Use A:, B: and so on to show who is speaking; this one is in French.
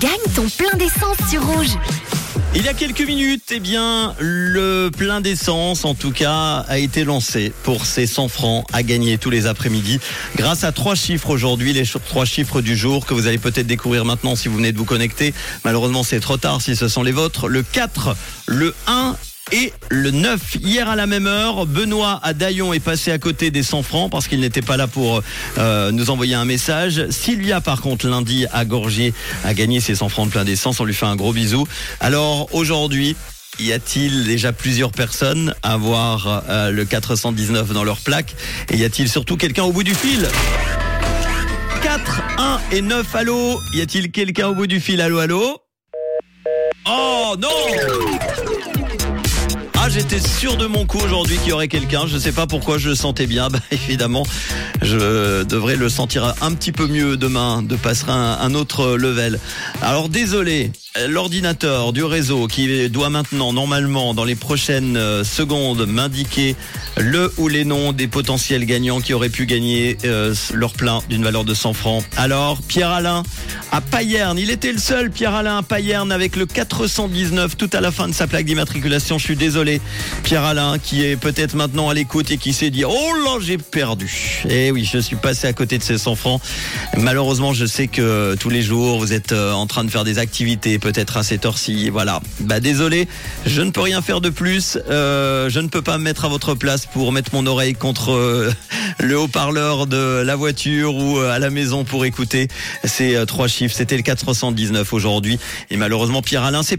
A: Gagne ton plein d'essence sur Rouge.
B: Il y a quelques minutes, eh bien, le plein d'essence, en tout cas, a été lancé pour ces 100 francs à gagner tous les après-midi grâce à trois chiffres aujourd'hui, les trois chiffres du jour que vous allez peut-être découvrir maintenant si vous venez de vous connecter. Malheureusement, c'est trop tard si ce sont les vôtres. Le 4, le 1 et le 9. Hier à la même heure, Benoît à Daillon est passé à côté des 100 francs parce qu'il n'était pas là pour euh, nous envoyer un message. Sylvia, par contre, lundi à Gorgier a gagné ses 100 francs de plein d'essence. On lui fait un gros bisou. Alors aujourd'hui, y a-t-il déjà plusieurs personnes à avoir euh, le 419 dans leur plaque? Et y a-t-il surtout quelqu'un au bout du fil? 4, 1 et 9, allô? Y a-t-il quelqu'un au bout du fil? Allô, allô? Oh non j'étais sûr de mon coup aujourd'hui qu'il y aurait quelqu'un. Je sais pas pourquoi je le sentais bien. Bah, évidemment, je devrais le sentir un petit peu mieux demain, de passer un, un autre level. Alors désolé, l'ordinateur du réseau qui doit maintenant, normalement, dans les prochaines euh, secondes, m'indiquer le ou les noms des potentiels gagnants qui auraient pu gagner euh, leur plein d'une valeur de 100 francs. Alors, Pierre Alain à Payerne, il était le seul, Pierre Alain à Payerne, avec le 419 tout à la fin de sa plaque d'immatriculation. Je suis désolé, Pierre Alain, qui est peut-être maintenant à l'écoute et qui s'est dit, oh là, j'ai perdu. Et oui, je suis passé à côté de ces 100 francs. Malheureusement, je sais que tous les jours, vous êtes euh, en train de faire des activités, peut-être à cette. Voilà. Bah, désolé, je ne peux rien faire de plus. Euh, je ne peux pas me mettre à votre place pour mettre mon oreille contre euh, le haut-parleur de la voiture ou euh, à la maison pour écouter ces euh, trois chiffres. C'était le 419 aujourd'hui. Et malheureusement, Pierre Alain, c'est